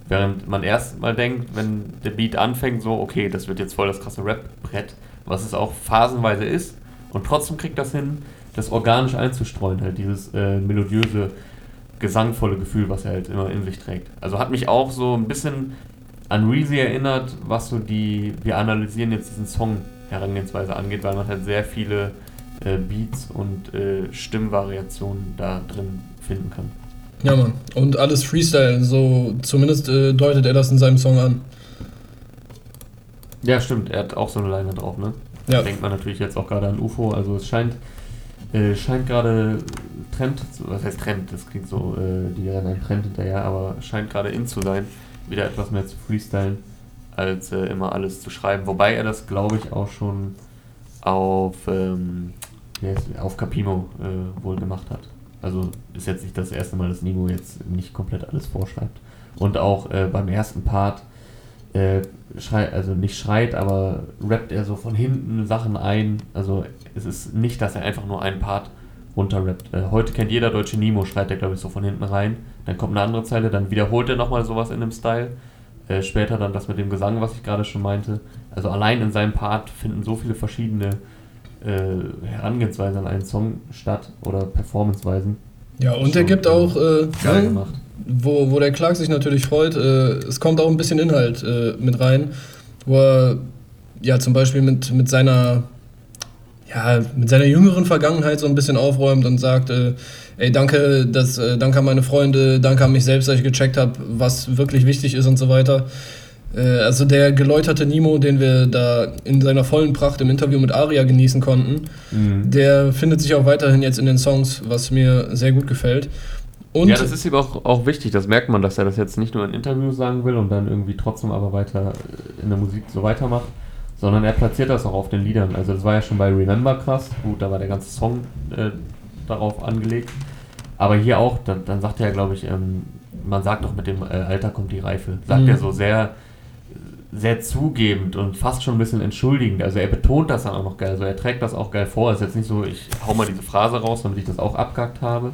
Während man erst mal denkt, wenn der Beat anfängt, so, okay, das wird jetzt voll das krasse Rap-Brett, was es auch phasenweise ist, und trotzdem kriegt das hin, das organisch einzustreuen, halt dieses äh, melodiöse, gesangvolle Gefühl, was er halt immer in sich trägt. Also hat mich auch so ein bisschen an Reezy erinnert, was so die, wir analysieren jetzt diesen Song Herangehensweise angeht, weil man halt sehr viele äh, Beats und äh, Stimmvariationen da drin finden kann. Ja, Mann. Und alles Freestyle, so zumindest äh, deutet er das in seinem Song an. Ja, stimmt, er hat auch so eine Leine drauf, ne? Ja. Da denkt man natürlich jetzt auch gerade an UFO, also es scheint, äh, scheint gerade Trend, zu- was heißt Trend, das klingt so, äh, die rennen einem Trend hinterher, aber scheint gerade in zu sein, wieder etwas mehr zu freestylen, als äh, immer alles zu schreiben. Wobei er das, glaube ich, auch schon auf, ähm, auf Capimo äh, wohl gemacht hat. Also ist jetzt nicht das erste Mal, dass Nemo jetzt nicht komplett alles vorschreibt. Und auch äh, beim ersten Part äh, schreit, also nicht schreit, aber rappt er so von hinten Sachen ein. Also es ist nicht, dass er einfach nur einen Part runterrappt. Äh, heute kennt jeder deutsche Nemo, schreit er glaube ich so von hinten rein. Dann kommt eine andere Zeile, dann wiederholt er nochmal sowas in dem Style. Äh, später dann das mit dem Gesang, was ich gerade schon meinte. Also allein in seinem Part finden so viele verschiedene äh, Herangehensweisen an einen Song statt oder Performanceweisen. Ja, und er gibt auch, äh, geil ne, gemacht. Wo, wo der Clark sich natürlich freut, äh, es kommt auch ein bisschen Inhalt äh, mit rein, wo er ja zum Beispiel mit, mit seiner ja, mit seiner jüngeren Vergangenheit so ein bisschen aufräumt und sagt, äh, ey, danke, dass, äh, danke an meine Freunde, danke an mich selbst, dass ich gecheckt habe, was wirklich wichtig ist und so weiter. Äh, also der geläuterte Nemo, den wir da in seiner vollen Pracht im Interview mit Aria genießen konnten, mhm. der findet sich auch weiterhin jetzt in den Songs, was mir sehr gut gefällt. Und ja, das ist ihm auch, auch wichtig, das merkt man, dass er das jetzt nicht nur in Interviews sagen will und dann irgendwie trotzdem aber weiter in der Musik so weitermacht, sondern er platziert das auch auf den Liedern. Also das war ja schon bei Remember krass, gut, da war der ganze Song äh, darauf angelegt. Aber hier auch, dann, dann sagt er, glaube ich, ähm, man sagt doch mit dem äh, Alter kommt die Reife. Sagt mhm. er so sehr, sehr zugebend und fast schon ein bisschen entschuldigend. Also er betont das dann auch noch geil. Also er trägt das auch geil vor. Es ist jetzt nicht so, ich hau mal diese Phrase raus, damit ich das auch abgackt habe,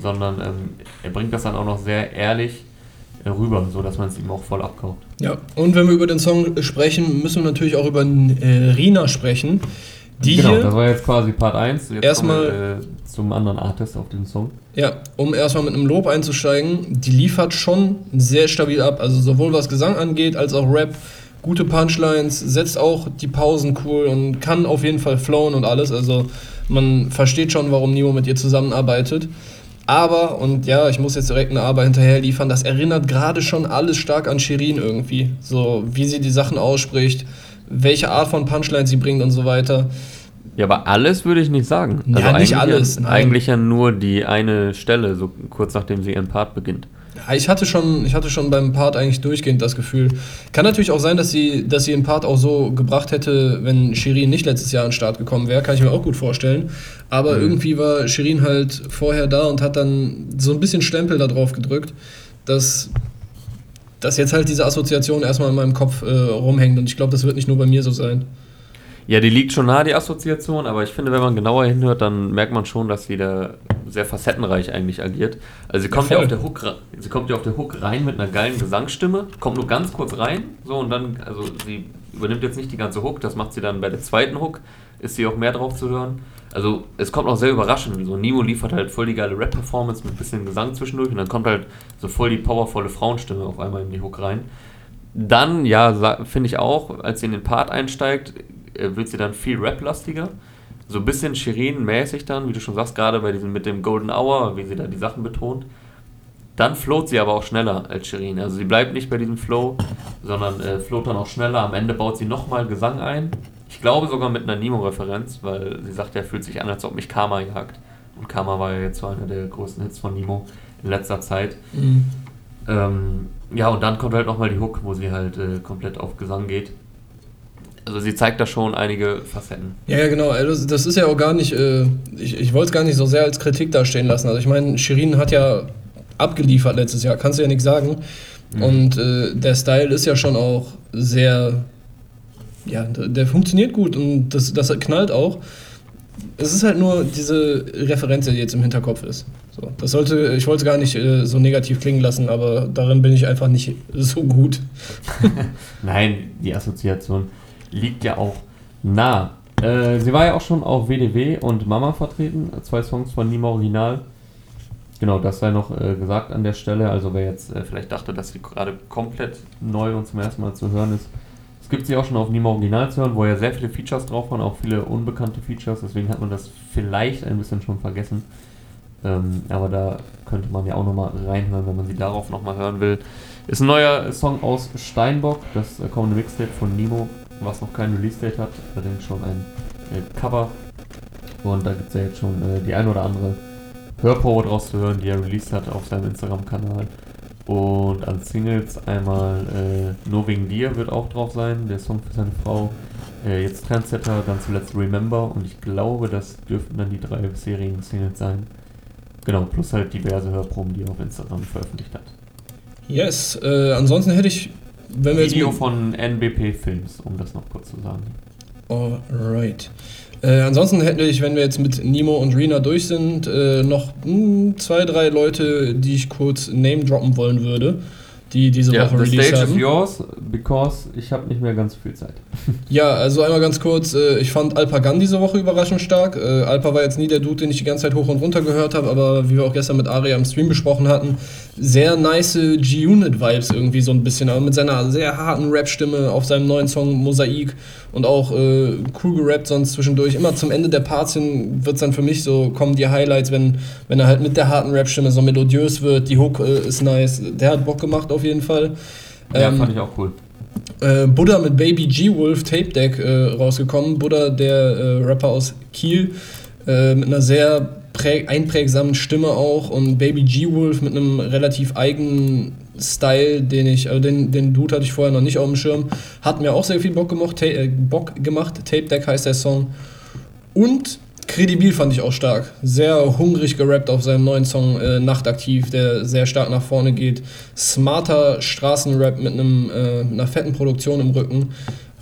sondern ähm, er bringt das dann auch noch sehr ehrlich rüber, so dass man es ihm auch voll abkauft. Ja, und wenn wir über den Song sprechen, müssen wir natürlich auch über äh, Rina sprechen. Die genau, das war jetzt quasi Part 1. Jetzt erstmal wir, äh, zum anderen Artist auf dem Song. Ja, um erstmal mit einem Lob einzusteigen, die liefert schon sehr stabil ab. Also sowohl was Gesang angeht, als auch Rap. Gute Punchlines, setzt auch die Pausen cool und kann auf jeden Fall flowen und alles. Also man versteht schon, warum Nemo mit ihr zusammenarbeitet. Aber, und ja, ich muss jetzt direkt eine Aber hinterher liefern, das erinnert gerade schon alles stark an Shirin irgendwie. So, wie sie die Sachen ausspricht, welche Art von Punchline sie bringt und so weiter. Ja, aber alles würde ich nicht sagen. Also ja, nicht alles. Ja, eigentlich ja nur die eine Stelle, so kurz nachdem sie ihren Part beginnt. Ja, ich hatte schon, ich hatte schon beim Part eigentlich durchgehend das Gefühl. Kann natürlich auch sein, dass sie, dass sie den Part auch so gebracht hätte, wenn Shirin nicht letztes Jahr an den Start gekommen wäre. Kann ich mir auch gut vorstellen. Aber mhm. irgendwie war Shirin halt vorher da und hat dann so ein bisschen Stempel da drauf gedrückt, dass, dass jetzt halt diese Assoziation erstmal in meinem Kopf äh, rumhängt. Und ich glaube, das wird nicht nur bei mir so sein. Ja, die liegt schon nahe, die Assoziation, aber ich finde, wenn man genauer hinhört, dann merkt man schon, dass sie da sehr facettenreich eigentlich agiert. Also sie kommt ja, ja auf der Hook, sie kommt ja auf der Hook rein mit einer geilen Gesangsstimme, kommt nur ganz kurz rein, so und dann, also sie übernimmt jetzt nicht die ganze Hook, das macht sie dann bei der zweiten Hook, ist sie auch mehr drauf zu hören. Also es kommt auch sehr überraschend. So Nemo liefert halt voll die geile Rap-Performance mit ein bisschen Gesang zwischendurch und dann kommt halt so voll die powervolle Frauenstimme auf einmal in die Hook rein. Dann, ja, finde ich auch, als sie in den Part einsteigt, äh, wird sie dann viel Rap-lastiger. So ein bisschen Shirin-mäßig dann, wie du schon sagst, gerade bei diesem mit dem Golden Hour, wie sie da die Sachen betont. Dann float sie aber auch schneller als Shirin. Also sie bleibt nicht bei diesem Flow, sondern äh, float dann auch schneller. Am Ende baut sie nochmal Gesang ein. Ich glaube sogar mit einer Nemo-Referenz, weil sie sagt, er fühlt sich an, als ob mich Karma jagt. Und Karma war ja jetzt so einer der größten Hits von Nemo in letzter Zeit. Mhm. Ähm, ja, und dann kommt halt nochmal die Hook, wo sie halt äh, komplett auf Gesang geht. Also sie zeigt da schon einige Facetten. Ja, ja genau. Also das ist ja auch gar nicht, äh, ich, ich wollte es gar nicht so sehr als Kritik dastehen lassen. Also ich meine, Shirin hat ja abgeliefert letztes Jahr, kannst du ja nichts sagen. Mhm. Und äh, der Style ist ja schon auch sehr, ja, der funktioniert gut und das, das knallt auch. Es ist halt nur diese Referenz, die jetzt im Hinterkopf ist. So, das sollte, ich wollte es gar nicht äh, so negativ klingen lassen, aber darin bin ich einfach nicht so gut. Nein, die Assoziation liegt ja auch nah. Äh, sie war ja auch schon auf WDW und Mama vertreten, zwei Songs von Nima Original. Genau, das sei noch äh, gesagt an der Stelle. Also wer jetzt äh, vielleicht dachte, dass sie gerade komplett neu und zum ersten Mal zu hören ist, gibt sie auch schon auf Nima Original zu hören, wo ja sehr viele Features drauf waren, auch viele unbekannte Features. Deswegen hat man das vielleicht ein bisschen schon vergessen. Ähm, aber da könnte man ja auch nochmal reinhören, wenn man sie darauf nochmal hören will. Ist ein neuer Song aus Steinbock, das kommende Mixtape von Nimo was noch kein Release-Date hat, allerdings schon ein äh, Cover. Und da gibt es ja jetzt schon äh, die ein oder andere Hörprobe draus zu hören, die er released hat auf seinem Instagram-Kanal. Und an Singles einmal äh, Nur wegen dir wird auch drauf sein, der Song für seine Frau. Äh, jetzt Trendsetter, dann zuletzt Remember und ich glaube, das dürften dann die drei bisherigen Singles sein. Genau, plus halt diverse Hörproben, die er auf Instagram veröffentlicht hat. Yes, äh, ansonsten hätte ich, wenn wir Video jetzt. von NBP Films, um das noch kurz zu sagen. Alright. Äh, ansonsten hätte ich, wenn wir jetzt mit Nemo und Rena durch sind, äh, noch mh, zwei, drei Leute, die ich kurz name droppen wollen würde, die diese Ja, Woche the released stage haben. is yours, because ich habe nicht mehr ganz viel Zeit. Ja, also einmal ganz kurz, äh, ich fand Alpa Gun diese Woche überraschend stark. Äh, Alpa war jetzt nie der Dude, den ich die ganze Zeit hoch und runter gehört habe, aber wie wir auch gestern mit Aria im Stream besprochen hatten, sehr nice G-Unit-Vibes irgendwie so ein bisschen, aber mit seiner sehr harten Rap-Stimme auf seinem neuen Song Mosaik und auch äh, cool gerappt sonst zwischendurch. Immer zum Ende der Parts hin wird es dann für mich so, kommen die Highlights, wenn, wenn er halt mit der harten Rap-Stimme so melodiös wird, die Hook äh, ist nice, der hat Bock gemacht auf jeden Fall. Ja, Ähm, fand ich auch cool. äh, Buddha mit Baby G-Wolf Tape Deck äh, rausgekommen. Buddha, der äh, Rapper aus Kiel, äh, mit einer sehr prä einprägsamen Stimme auch und Baby G-Wolf mit einem relativ eigenen Style, den ich, also den, den Dude hatte ich vorher noch nicht auf dem Schirm. Hat mir auch sehr viel Bock gemacht. Ta äh, Bock gemacht. Tape Deck heißt der Song. Und Credibil fand ich auch stark. Sehr hungrig gerappt auf seinem neuen Song äh, Nachtaktiv, der sehr stark nach vorne geht. Smarter Straßenrap mit, einem, äh, einer fetten Produktion im Rücken.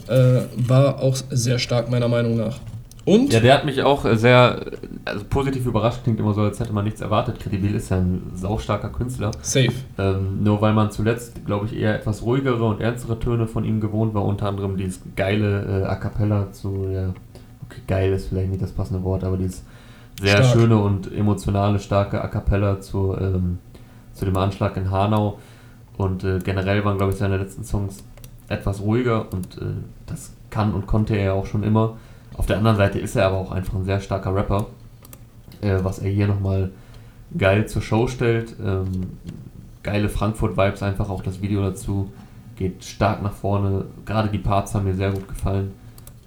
Äh, war auch sehr stark, meiner Meinung nach. Und? Ja, der hat mich auch äh, sehr also positiv überrascht. Klingt immer so, als hätte man nichts erwartet. Credibil ist ja ein saustarker Künstler. Safe. Ähm, nur weil man zuletzt, glaube ich, eher etwas ruhigere und ernstere Töne von ihm gewohnt war. Unter anderem dieses geile äh, A Cappella zu, okay, geil ist vielleicht nicht das passende Wort, aber dieses sehr Stark. schöne und emotionale, starke A Cappella zu, ähm, zu dem Anschlag in Hanau. Und äh, generell waren, glaube ich, seine letzten Songs etwas ruhiger und äh, das kann und konnte er ja auch schon immer. Auf der anderen Seite ist er aber auch einfach ein sehr starker Rapper, äh, was er hier nochmal geil zur Show stellt. Ähm, geile Frankfurt-Vibes, einfach auch das Video dazu. Geht stark nach vorne. Gerade die Parts haben mir sehr gut gefallen.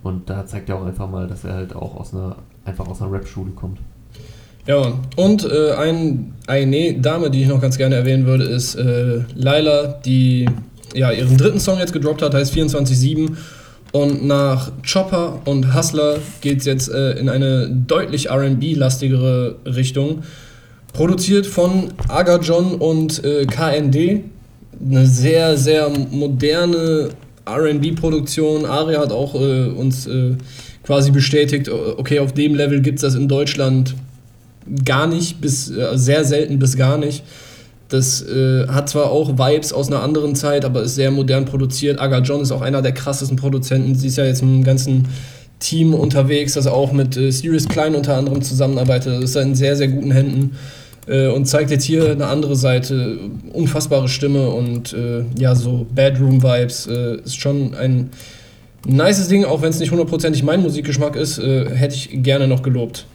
Und da zeigt er auch einfach mal, dass er halt auch aus einer, einfach aus einer Rap-Schule kommt. Ja, und äh, ein, eine Dame, die ich noch ganz gerne erwähnen würde, ist äh, Laila, die ja, ihren dritten Song jetzt gedroppt hat, heißt 24-7. Und nach Chopper und Hustler geht es jetzt äh, in eine deutlich RB-lastigere Richtung. Produziert von Aga John und äh, KND. Eine sehr, sehr moderne RB-Produktion. Aria hat auch äh, uns äh, quasi bestätigt, okay, auf dem Level gibt es das in Deutschland gar nicht, bis äh, sehr selten bis gar nicht. Das äh, hat zwar auch Vibes aus einer anderen Zeit, aber ist sehr modern produziert. Aga John ist auch einer der krassesten Produzenten. Sie ist ja jetzt einem ganzen Team unterwegs, das auch mit äh, Sirius Klein unter anderem zusammenarbeitet. Das ist in sehr, sehr guten Händen äh, und zeigt jetzt hier eine andere Seite. Unfassbare Stimme und äh, ja, so Bedroom-Vibes. Äh, ist schon ein nices Ding, auch wenn es nicht hundertprozentig mein Musikgeschmack ist, äh, hätte ich gerne noch gelobt.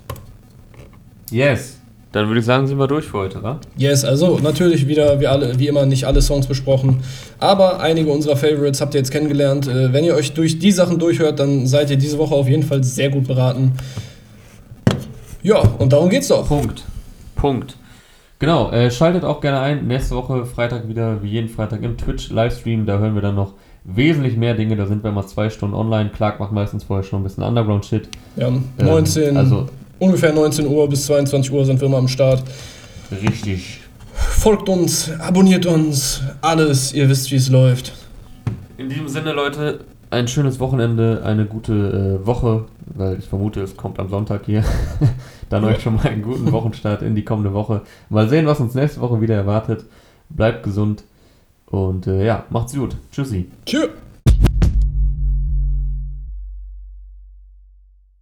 Yes. Dann würde ich sagen, sind wir durch für heute, wa? Yes, also natürlich wieder wie, alle, wie immer nicht alle Songs besprochen, aber einige unserer Favorites habt ihr jetzt kennengelernt. Äh, wenn ihr euch durch die Sachen durchhört, dann seid ihr diese Woche auf jeden Fall sehr gut beraten. Ja, und darum geht's doch. Punkt. Punkt. Genau, äh, schaltet auch gerne ein. Nächste Woche Freitag wieder, wie jeden Freitag im Twitch-Livestream. Da hören wir dann noch wesentlich mehr Dinge. Da sind wir mal zwei Stunden online. Clark macht meistens vorher schon ein bisschen Underground-Shit. Ja, Ähm, 19, also ungefähr 19 Uhr bis 22 Uhr sind wir immer am Start. richtig. Folgt uns, abonniert uns, alles, ihr wisst, wie es läuft. In diesem Sinne, Leute, ein schönes Wochenende, eine gute äh, Woche, weil ich vermute, es kommt am Sonntag hier. dann euch schon mal einen guten Wochenstart in die kommende Woche. Mal sehen, was uns nächste Woche wieder erwartet. Bleibt gesund und äh, ja, macht's gut. Tschüssi. Tschüss.